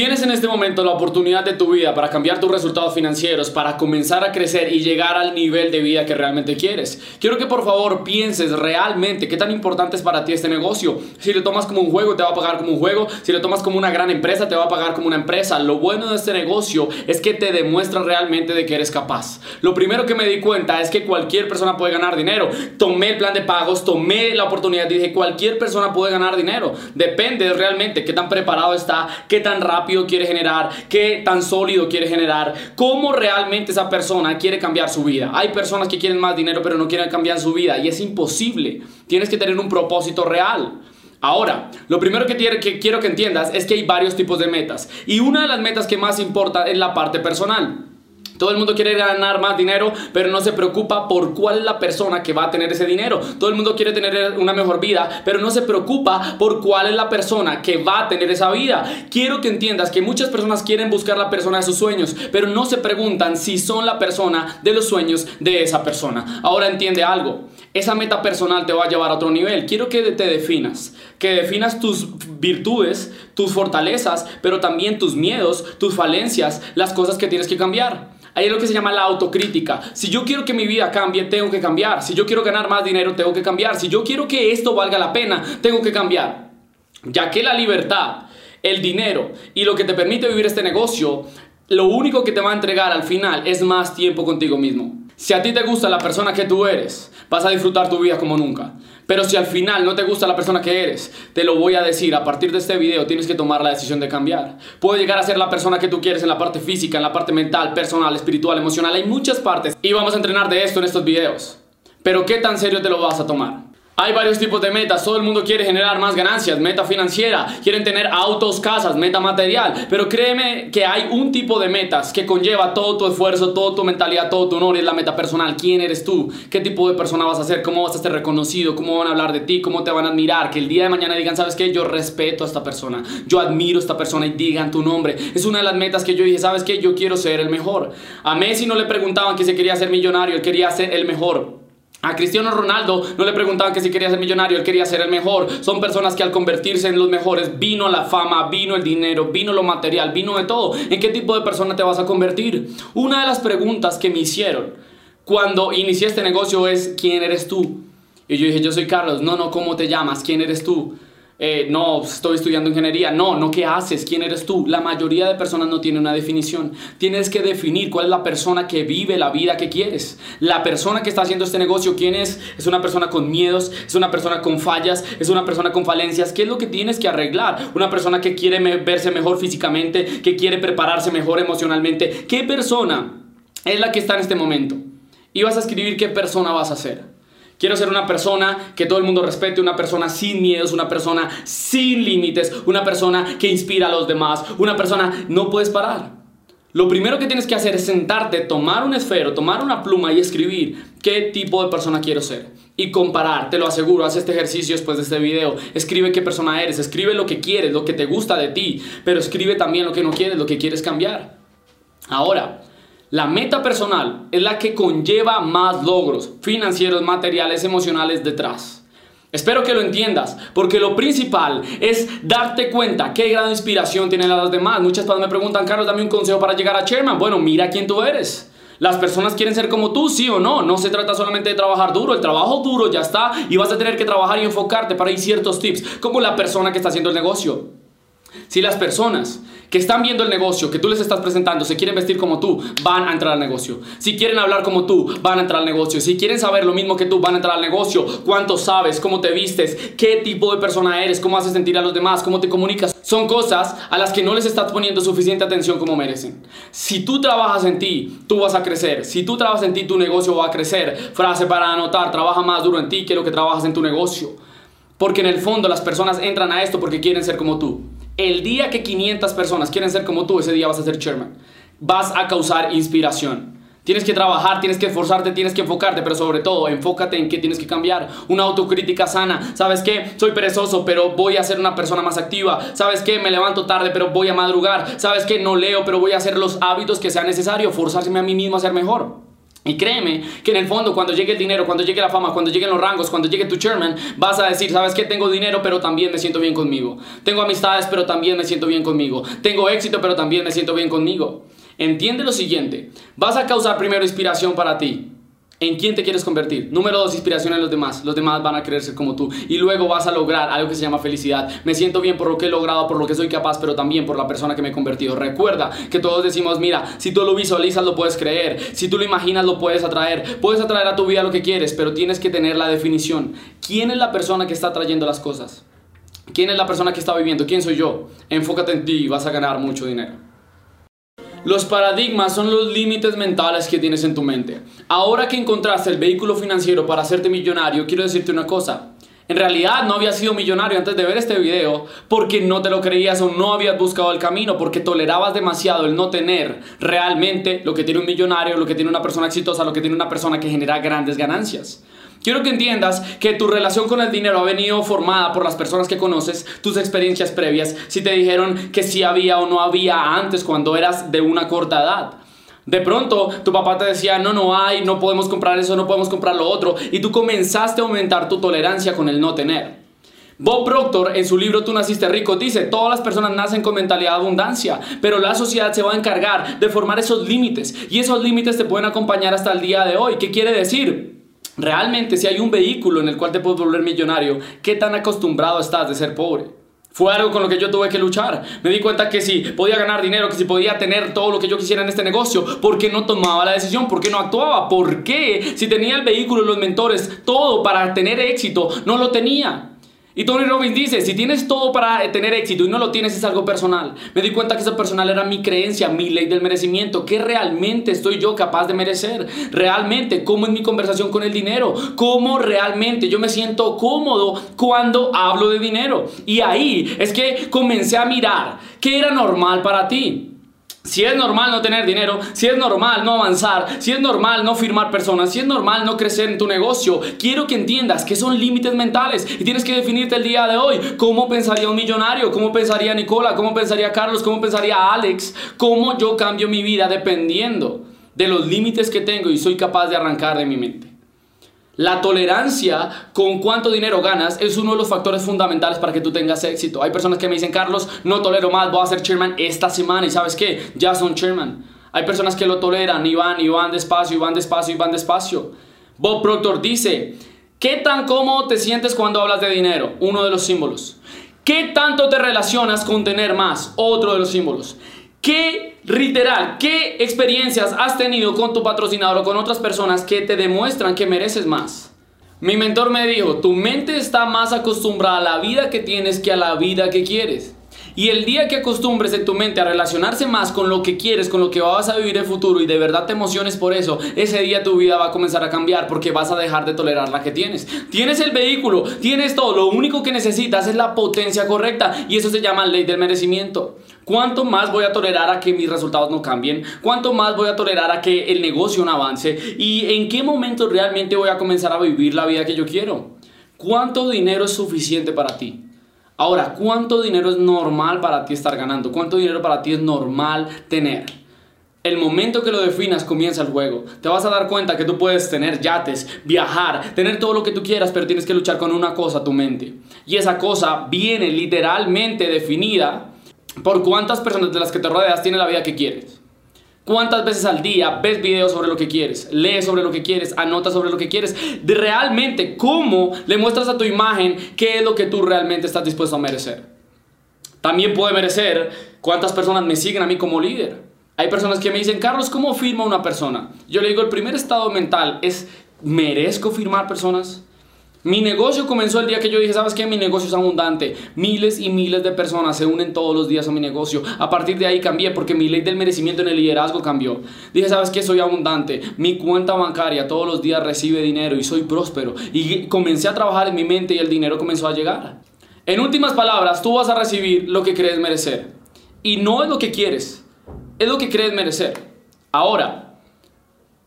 Tienes en este momento la oportunidad de tu vida para cambiar tus resultados financieros, para comenzar a crecer y llegar al nivel de vida que realmente quieres. Quiero que por favor pienses realmente qué tan importante es para ti este negocio. Si lo tomas como un juego, te va a pagar como un juego. Si lo tomas como una gran empresa, te va a pagar como una empresa. Lo bueno de este negocio es que te demuestra realmente de que eres capaz. Lo primero que me di cuenta es que cualquier persona puede ganar dinero. Tomé el plan de pagos, tomé la oportunidad y dije, cualquier persona puede ganar dinero. Depende realmente qué tan preparado está, qué tan rápido quiere generar, qué tan sólido quiere generar, cómo realmente esa persona quiere cambiar su vida. Hay personas que quieren más dinero pero no quieren cambiar su vida y es imposible. Tienes que tener un propósito real. Ahora, lo primero que, que quiero que entiendas es que hay varios tipos de metas y una de las metas que más importa es la parte personal. Todo el mundo quiere ganar más dinero, pero no se preocupa por cuál es la persona que va a tener ese dinero. Todo el mundo quiere tener una mejor vida, pero no se preocupa por cuál es la persona que va a tener esa vida. Quiero que entiendas que muchas personas quieren buscar la persona de sus sueños, pero no se preguntan si son la persona de los sueños de esa persona. Ahora entiende algo. Esa meta personal te va a llevar a otro nivel. Quiero que te definas, que definas tus virtudes, tus fortalezas, pero también tus miedos, tus falencias, las cosas que tienes que cambiar. Hay lo que se llama la autocrítica. Si yo quiero que mi vida cambie, tengo que cambiar. Si yo quiero ganar más dinero, tengo que cambiar. Si yo quiero que esto valga la pena, tengo que cambiar. Ya que la libertad, el dinero y lo que te permite vivir este negocio, lo único que te va a entregar al final es más tiempo contigo mismo. Si a ti te gusta la persona que tú eres, vas a disfrutar tu vida como nunca. Pero si al final no te gusta la persona que eres, te lo voy a decir, a partir de este video tienes que tomar la decisión de cambiar. Puedo llegar a ser la persona que tú quieres en la parte física, en la parte mental, personal, espiritual, emocional, hay muchas partes y vamos a entrenar de esto en estos videos. Pero ¿qué tan serio te lo vas a tomar? Hay varios tipos de metas, todo el mundo quiere generar más ganancias, meta financiera, quieren tener autos, casas, meta material, pero créeme que hay un tipo de metas que conlleva todo tu esfuerzo, toda tu mentalidad, todo tu honor, es la meta personal, quién eres tú, qué tipo de persona vas a ser, cómo vas a ser reconocido, cómo van a hablar de ti, cómo te van a admirar, que el día de mañana digan, ¿sabes qué? Yo respeto a esta persona, yo admiro a esta persona y digan tu nombre. Es una de las metas que yo dije, ¿sabes qué? Yo quiero ser el mejor. A Messi no le preguntaban que se quería ser millonario, él quería ser el mejor. A Cristiano Ronaldo no le preguntaban que si quería ser millonario, él quería ser el mejor. Son personas que al convertirse en los mejores vino la fama, vino el dinero, vino lo material, vino de todo. ¿En qué tipo de persona te vas a convertir? Una de las preguntas que me hicieron cuando inicié este negocio es ¿quién eres tú? Y yo dije, yo soy Carlos. No, no, ¿cómo te llamas? ¿Quién eres tú? Eh, no, estoy estudiando ingeniería. No, no, ¿qué haces? ¿Quién eres tú? La mayoría de personas no tiene una definición. Tienes que definir cuál es la persona que vive la vida que quieres. La persona que está haciendo este negocio, ¿quién es? Es una persona con miedos, es una persona con fallas, es una persona con falencias. ¿Qué es lo que tienes que arreglar? Una persona que quiere verse mejor físicamente, que quiere prepararse mejor emocionalmente. ¿Qué persona es la que está en este momento? Y vas a escribir qué persona vas a ser. Quiero ser una persona que todo el mundo respete, una persona sin miedos, una persona sin límites, una persona que inspira a los demás, una persona no puedes parar. Lo primero que tienes que hacer es sentarte, tomar un esfero, tomar una pluma y escribir qué tipo de persona quiero ser. Y comparar, te lo aseguro, haz este ejercicio después de este video. Escribe qué persona eres, escribe lo que quieres, lo que te gusta de ti, pero escribe también lo que no quieres, lo que quieres cambiar. Ahora, la meta personal es la que conlleva más logros financieros, materiales, emocionales detrás. Espero que lo entiendas, porque lo principal es darte cuenta qué grado de inspiración tienen las demás. Muchas personas me preguntan, Carlos, dame un consejo para llegar a Chairman. Bueno, mira quién tú eres. Las personas quieren ser como tú, sí o no. No se trata solamente de trabajar duro. El trabajo duro ya está y vas a tener que trabajar y enfocarte para ir ciertos tips, como la persona que está haciendo el negocio. Si las personas que están viendo el negocio que tú les estás presentando se quieren vestir como tú, van a entrar al negocio. Si quieren hablar como tú, van a entrar al negocio. Si quieren saber lo mismo que tú, van a entrar al negocio. ¿Cuánto sabes? ¿Cómo te vistes? ¿Qué tipo de persona eres? ¿Cómo haces sentir a los demás? ¿Cómo te comunicas? Son cosas a las que no les estás poniendo suficiente atención como merecen. Si tú trabajas en ti, tú vas a crecer. Si tú trabajas en ti, tu negocio va a crecer. Frase para anotar, trabaja más duro en ti que lo que trabajas en tu negocio. Porque en el fondo las personas entran a esto porque quieren ser como tú. El día que 500 personas quieren ser como tú, ese día vas a ser chairman. Vas a causar inspiración. Tienes que trabajar, tienes que esforzarte, tienes que enfocarte, pero sobre todo, enfócate en qué tienes que cambiar. Una autocrítica sana. ¿Sabes qué? Soy perezoso, pero voy a ser una persona más activa. ¿Sabes qué? Me levanto tarde, pero voy a madrugar. ¿Sabes qué? No leo, pero voy a hacer los hábitos que sean necesarios. Forzarme a mí mismo a ser mejor. Y créeme que en el fondo cuando llegue el dinero, cuando llegue la fama, cuando lleguen los rangos, cuando llegue tu chairman, vas a decir, sabes que tengo dinero pero también me siento bien conmigo. Tengo amistades pero también me siento bien conmigo. Tengo éxito pero también me siento bien conmigo. Entiende lo siguiente, vas a causar primero inspiración para ti. ¿En quién te quieres convertir? Número dos, inspiración en los demás. Los demás van a querer ser como tú. Y luego vas a lograr algo que se llama felicidad. Me siento bien por lo que he logrado, por lo que soy capaz, pero también por la persona que me he convertido. Recuerda que todos decimos, mira, si tú lo visualizas, lo puedes creer. Si tú lo imaginas, lo puedes atraer. Puedes atraer a tu vida lo que quieres, pero tienes que tener la definición. ¿Quién es la persona que está atrayendo las cosas? ¿Quién es la persona que está viviendo? ¿Quién soy yo? Enfócate en ti y vas a ganar mucho dinero. Los paradigmas son los límites mentales que tienes en tu mente. Ahora que encontraste el vehículo financiero para hacerte millonario, quiero decirte una cosa. En realidad no habías sido millonario antes de ver este video porque no te lo creías o no habías buscado el camino, porque tolerabas demasiado el no tener realmente lo que tiene un millonario, lo que tiene una persona exitosa, lo que tiene una persona que genera grandes ganancias. Quiero que entiendas que tu relación con el dinero ha venido formada por las personas que conoces, tus experiencias previas, si te dijeron que sí había o no había antes cuando eras de una corta edad. De pronto tu papá te decía, no, no hay, no podemos comprar eso, no podemos comprar lo otro, y tú comenzaste a aumentar tu tolerancia con el no tener. Bob Proctor en su libro Tú naciste rico dice, todas las personas nacen con mentalidad de abundancia, pero la sociedad se va a encargar de formar esos límites y esos límites te pueden acompañar hasta el día de hoy. ¿Qué quiere decir? Realmente, si hay un vehículo en el cual te puedes volver millonario, ¿qué tan acostumbrado estás de ser pobre? Fue algo con lo que yo tuve que luchar. Me di cuenta que si podía ganar dinero, que si podía tener todo lo que yo quisiera en este negocio, ¿por qué no tomaba la decisión? ¿Por qué no actuaba? ¿Por qué si tenía el vehículo, los mentores, todo para tener éxito, no lo tenía? Y Tony Robbins dice, si tienes todo para eh, tener éxito y no lo tienes es algo personal. Me di cuenta que eso personal era mi creencia, mi ley del merecimiento. ¿Qué realmente estoy yo capaz de merecer? Realmente, ¿cómo es mi conversación con el dinero? ¿Cómo realmente yo me siento cómodo cuando hablo de dinero? Y ahí es que comencé a mirar qué era normal para ti. Si es normal no tener dinero, si es normal no avanzar, si es normal no firmar personas, si es normal no crecer en tu negocio, quiero que entiendas que son límites mentales y tienes que definirte el día de hoy. ¿Cómo pensaría un millonario? ¿Cómo pensaría Nicola? ¿Cómo pensaría Carlos? ¿Cómo pensaría Alex? ¿Cómo yo cambio mi vida dependiendo de los límites que tengo y soy capaz de arrancar de mi mente? La tolerancia con cuánto dinero ganas es uno de los factores fundamentales para que tú tengas éxito. Hay personas que me dicen, Carlos, no tolero más, voy a ser chairman esta semana y sabes qué, ya son chairman. Hay personas que lo toleran y van y van despacio y van despacio y van despacio. Bob Proctor dice, ¿qué tan cómodo te sientes cuando hablas de dinero? Uno de los símbolos. ¿Qué tanto te relacionas con tener más? Otro de los símbolos. ¿Qué literal, qué experiencias has tenido con tu patrocinador o con otras personas que te demuestran que mereces más? Mi mentor me dijo, tu mente está más acostumbrada a la vida que tienes que a la vida que quieres. Y el día que acostumbres en tu mente a relacionarse más con lo que quieres, con lo que vas a vivir en el futuro y de verdad te emociones por eso, ese día tu vida va a comenzar a cambiar porque vas a dejar de tolerar la que tienes. Tienes el vehículo, tienes todo, lo único que necesitas es la potencia correcta y eso se llama ley del merecimiento. ¿Cuánto más voy a tolerar a que mis resultados no cambien? ¿Cuánto más voy a tolerar a que el negocio no avance? ¿Y en qué momento realmente voy a comenzar a vivir la vida que yo quiero? ¿Cuánto dinero es suficiente para ti? Ahora, ¿cuánto dinero es normal para ti estar ganando? ¿Cuánto dinero para ti es normal tener? El momento que lo definas comienza el juego. Te vas a dar cuenta que tú puedes tener yates, viajar, tener todo lo que tú quieras, pero tienes que luchar con una cosa, tu mente. Y esa cosa viene literalmente definida por cuántas personas de las que te rodeas tienen la vida que quieres. ¿Cuántas veces al día ves videos sobre lo que quieres? Lees sobre lo que quieres, anotas sobre lo que quieres. De realmente, ¿cómo le muestras a tu imagen qué es lo que tú realmente estás dispuesto a merecer? También puede merecer cuántas personas me siguen a mí como líder. Hay personas que me dicen, Carlos, ¿cómo firma una persona? Yo le digo, el primer estado mental es, ¿merezco firmar personas? Mi negocio comenzó el día que yo dije, ¿sabes qué? Mi negocio es abundante. Miles y miles de personas se unen todos los días a mi negocio. A partir de ahí cambié porque mi ley del merecimiento en el liderazgo cambió. Dije, ¿sabes qué? Soy abundante. Mi cuenta bancaria todos los días recibe dinero y soy próspero. Y comencé a trabajar en mi mente y el dinero comenzó a llegar. En últimas palabras, tú vas a recibir lo que crees merecer. Y no es lo que quieres, es lo que crees merecer. Ahora,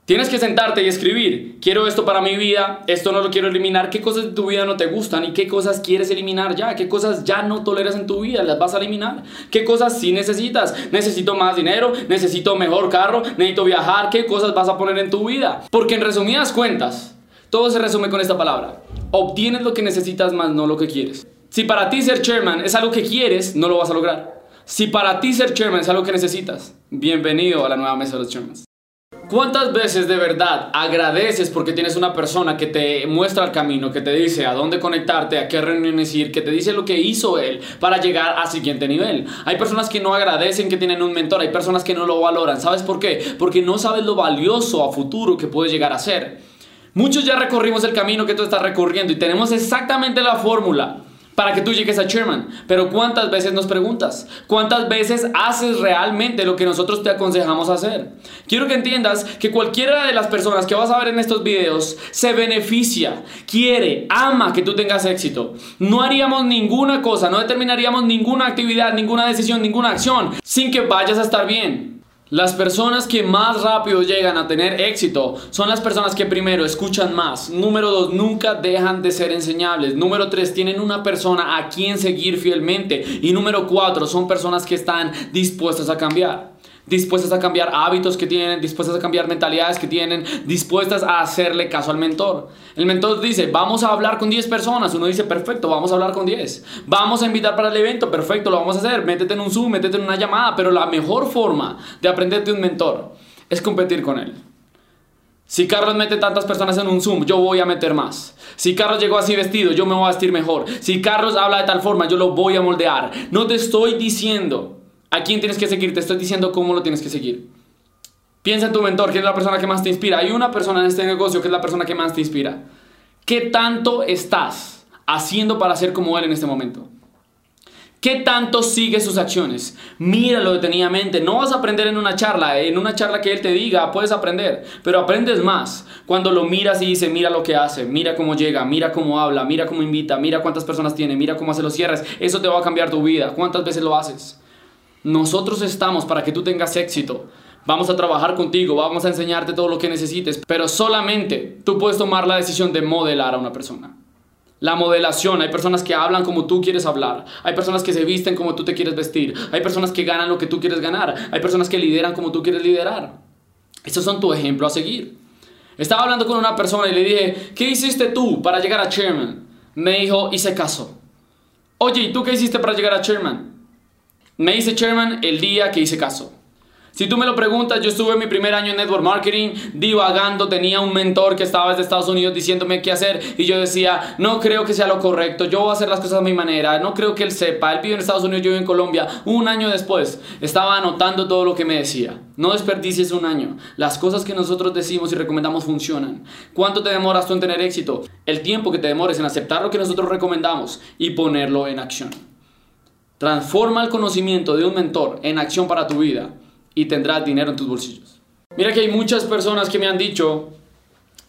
Tienes que sentarte y escribir, quiero esto para mi vida, esto no lo quiero eliminar, qué cosas de tu vida no te gustan y qué cosas quieres eliminar ya, qué cosas ya no toleras en tu vida, las vas a eliminar, qué cosas sí necesitas, necesito más dinero, necesito mejor carro, necesito viajar, qué cosas vas a poner en tu vida. Porque en resumidas cuentas, todo se resume con esta palabra, obtienes lo que necesitas más no lo que quieres. Si para ti ser chairman es algo que quieres, no lo vas a lograr. Si para ti ser chairman es algo que necesitas, bienvenido a la nueva mesa de los chairmans. ¿Cuántas veces de verdad agradeces porque tienes una persona que te muestra el camino, que te dice a dónde conectarte, a qué reuniones ir, que te dice lo que hizo él para llegar al siguiente nivel? Hay personas que no agradecen que tienen un mentor, hay personas que no lo valoran. ¿Sabes por qué? Porque no sabes lo valioso a futuro que puedes llegar a ser. Muchos ya recorrimos el camino que tú estás recorriendo y tenemos exactamente la fórmula para que tú llegues a chairman. Pero ¿cuántas veces nos preguntas? ¿Cuántas veces haces realmente lo que nosotros te aconsejamos hacer? Quiero que entiendas que cualquiera de las personas que vas a ver en estos videos se beneficia, quiere, ama que tú tengas éxito. No haríamos ninguna cosa, no determinaríamos ninguna actividad, ninguna decisión, ninguna acción sin que vayas a estar bien. Las personas que más rápido llegan a tener éxito son las personas que primero escuchan más. Número dos, nunca dejan de ser enseñables. Número tres, tienen una persona a quien seguir fielmente. Y número cuatro, son personas que están dispuestas a cambiar dispuestas a cambiar hábitos que tienen, dispuestas a cambiar mentalidades que tienen, dispuestas a hacerle caso al mentor. El mentor dice, vamos a hablar con 10 personas. Uno dice, perfecto, vamos a hablar con 10. Vamos a invitar para el evento, perfecto, lo vamos a hacer. Métete en un Zoom, métete en una llamada, pero la mejor forma de aprender de un mentor es competir con él. Si Carlos mete tantas personas en un Zoom, yo voy a meter más. Si Carlos llegó así vestido, yo me voy a vestir mejor. Si Carlos habla de tal forma, yo lo voy a moldear. No te estoy diciendo ¿A quién tienes que seguir? Te estoy diciendo cómo lo tienes que seguir. Piensa en tu mentor, que es la persona que más te inspira. Hay una persona en este negocio que es la persona que más te inspira. ¿Qué tanto estás haciendo para ser como él en este momento? ¿Qué tanto sigue sus acciones? Míralo detenidamente. No vas a aprender en una charla. En una charla que él te diga, puedes aprender. Pero aprendes más cuando lo miras y dices, mira lo que hace, mira cómo llega, mira cómo habla, mira cómo invita, mira cuántas personas tiene, mira cómo hace los cierres. Eso te va a cambiar tu vida. ¿Cuántas veces lo haces? Nosotros estamos para que tú tengas éxito. Vamos a trabajar contigo, vamos a enseñarte todo lo que necesites, pero solamente tú puedes tomar la decisión de modelar a una persona. La modelación, hay personas que hablan como tú quieres hablar, hay personas que se visten como tú te quieres vestir, hay personas que ganan lo que tú quieres ganar, hay personas que lideran como tú quieres liderar. Esos son tu ejemplo a seguir. Estaba hablando con una persona y le dije, ¿qué hiciste tú para llegar a chairman? Me dijo, hice caso. Oye, ¿y tú qué hiciste para llegar a chairman? Me hice chairman el día que hice caso. Si tú me lo preguntas, yo estuve mi primer año en Network Marketing divagando, tenía un mentor que estaba desde Estados Unidos diciéndome qué hacer y yo decía, no creo que sea lo correcto, yo voy a hacer las cosas a mi manera, no creo que él sepa, él vive en Estados Unidos, yo vivo en Colombia. Un año después estaba anotando todo lo que me decía. No desperdicies un año. Las cosas que nosotros decimos y recomendamos funcionan. ¿Cuánto te demoras tú en tener éxito? El tiempo que te demores en aceptar lo que nosotros recomendamos y ponerlo en acción. Transforma el conocimiento de un mentor en acción para tu vida y tendrás dinero en tus bolsillos. Mira que hay muchas personas que me han dicho,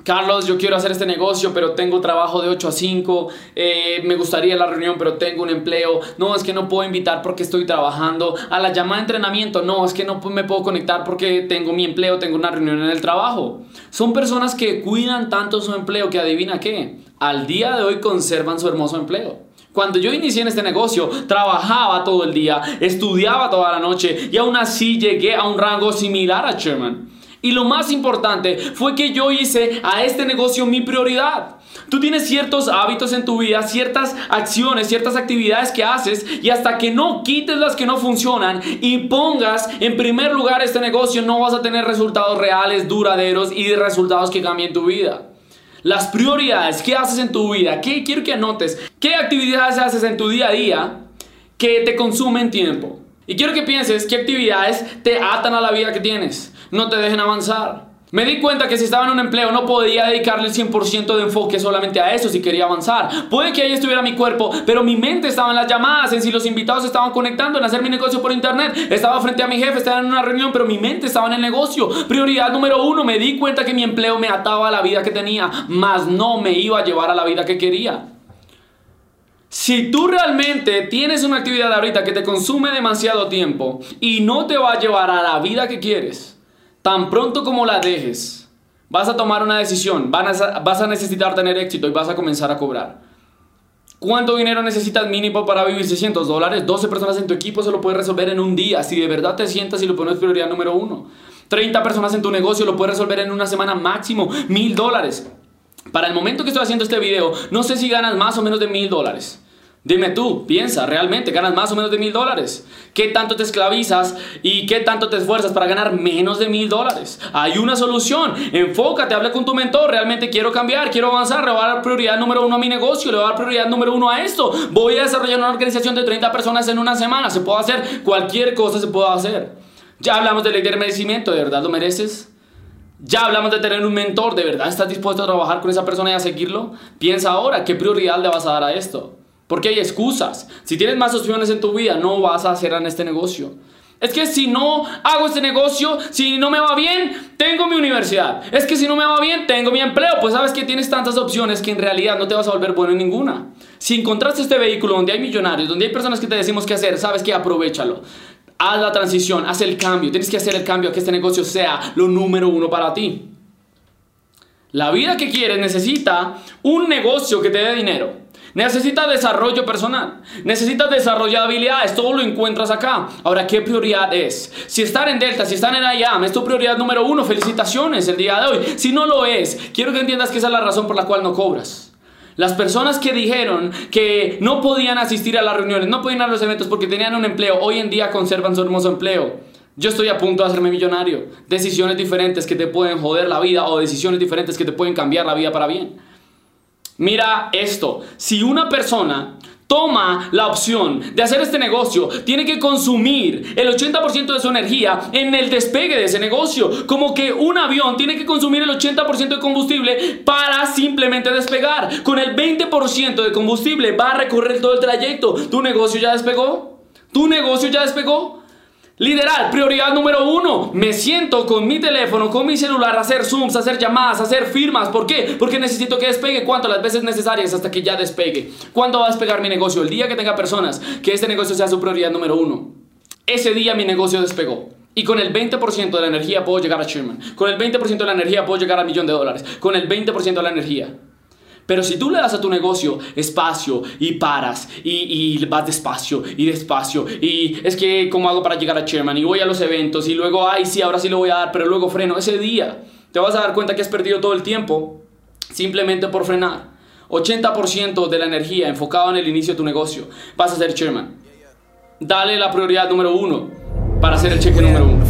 Carlos, yo quiero hacer este negocio, pero tengo trabajo de 8 a 5, eh, me gustaría la reunión, pero tengo un empleo, no, es que no puedo invitar porque estoy trabajando, a la llamada de entrenamiento, no, es que no me puedo conectar porque tengo mi empleo, tengo una reunión en el trabajo. Son personas que cuidan tanto su empleo que adivina qué, al día de hoy conservan su hermoso empleo. Cuando yo inicié en este negocio, trabajaba todo el día, estudiaba toda la noche y aún así llegué a un rango similar a Sherman. Y lo más importante fue que yo hice a este negocio mi prioridad. Tú tienes ciertos hábitos en tu vida, ciertas acciones, ciertas actividades que haces y hasta que no quites las que no funcionan y pongas en primer lugar este negocio no vas a tener resultados reales, duraderos y resultados que cambien tu vida. Las prioridades, ¿qué haces en tu vida? ¿Qué quiero que anotes? ¿Qué actividades haces en tu día a día que te consumen tiempo? Y quiero que pienses qué actividades te atan a la vida que tienes, no te dejen avanzar. Me di cuenta que si estaba en un empleo no podía dedicarle el 100% de enfoque solamente a eso si quería avanzar. Puede que ahí estuviera mi cuerpo, pero mi mente estaba en las llamadas, en si los invitados estaban conectando, en hacer mi negocio por internet. Estaba frente a mi jefe, estaba en una reunión, pero mi mente estaba en el negocio. Prioridad número uno, me di cuenta que mi empleo me ataba a la vida que tenía, mas no me iba a llevar a la vida que quería. Si tú realmente tienes una actividad ahorita que te consume demasiado tiempo y no te va a llevar a la vida que quieres, Tan pronto como la dejes, Vas a tomar una decisión, vas a necesitar tener éxito y vas a comenzar a cobrar. ¿Cuánto dinero necesitas mínimo para vivir 600 dólares? 12 personas en tu equipo se lo puedes resolver en un día, si de verdad te sientas y lo pones prioridad número uno. 30 personas en tu negocio lo puedes resolver en una semana máximo, mil dólares. Para el momento que estoy haciendo este video, no sé si ganas más o menos de mil dólares. Dime tú, piensa, ¿realmente ganas más o menos de mil dólares? ¿Qué tanto te esclavizas y qué tanto te esfuerzas para ganar menos de mil dólares? Hay una solución, enfócate, habla con tu mentor, realmente quiero cambiar, quiero avanzar, le voy a dar prioridad número uno a mi negocio, le voy a dar prioridad número uno a esto, voy a desarrollar una organización de 30 personas en una semana, se puede hacer, cualquier cosa se puede hacer. Ya hablamos de ley de merecimiento, ¿de verdad lo mereces? Ya hablamos de tener un mentor, ¿de verdad estás dispuesto a trabajar con esa persona y a seguirlo? Piensa ahora, ¿qué prioridad le vas a dar a esto? Porque hay excusas. Si tienes más opciones en tu vida, no vas a hacer en este negocio. Es que si no hago este negocio, si no me va bien, tengo mi universidad. Es que si no me va bien, tengo mi empleo. Pues sabes que tienes tantas opciones que en realidad no te vas a volver bueno en ninguna. Si encontraste este vehículo donde hay millonarios, donde hay personas que te decimos qué hacer, sabes que aprovechalo. Haz la transición, haz el cambio. Tienes que hacer el cambio a que este negocio sea lo número uno para ti. La vida que quieres necesita un negocio que te dé dinero. Necesitas desarrollo personal. Necesitas desarrollar habilidades. Todo lo encuentras acá. Ahora, ¿qué prioridad es? Si estar en Delta, si están en IAM, es tu prioridad número uno. Felicitaciones el día de hoy. Si no lo es, quiero que entiendas que esa es la razón por la cual no cobras. Las personas que dijeron que no podían asistir a las reuniones, no podían ir a los eventos porque tenían un empleo, hoy en día conservan su hermoso empleo. Yo estoy a punto de hacerme millonario. Decisiones diferentes que te pueden joder la vida o decisiones diferentes que te pueden cambiar la vida para bien. Mira esto, si una persona toma la opción de hacer este negocio, tiene que consumir el 80% de su energía en el despegue de ese negocio. Como que un avión tiene que consumir el 80% de combustible para simplemente despegar. Con el 20% de combustible va a recorrer todo el trayecto. ¿Tu negocio ya despegó? ¿Tu negocio ya despegó? Liderar, prioridad número uno. Me siento con mi teléfono, con mi celular, a hacer zooms, a hacer llamadas, a hacer firmas. ¿Por qué? Porque necesito que despegue. ¿Cuánto? Las veces necesarias hasta que ya despegue. ¿Cuándo va a despegar mi negocio? El día que tenga personas, que este negocio sea su prioridad número uno. Ese día mi negocio despegó. Y con el 20% de la energía puedo llegar a Sherman. Con el 20% de la energía puedo llegar al millón de dólares. Con el 20% de la energía. Pero si tú le das a tu negocio espacio y paras y, y, vas despacio y despacio y es que cómo hago para llegar a Chairman y voy a los eventos y luego, ay sí, ahora sí lo voy a dar, pero luego freno, ese día te vas a dar cuenta que has perdido todo el tiempo simplemente por frenar. 80% de la energía enfocado en el inicio de tu negocio vas a ser Chairman. Dale la prioridad número uno para ser el cheque número uno.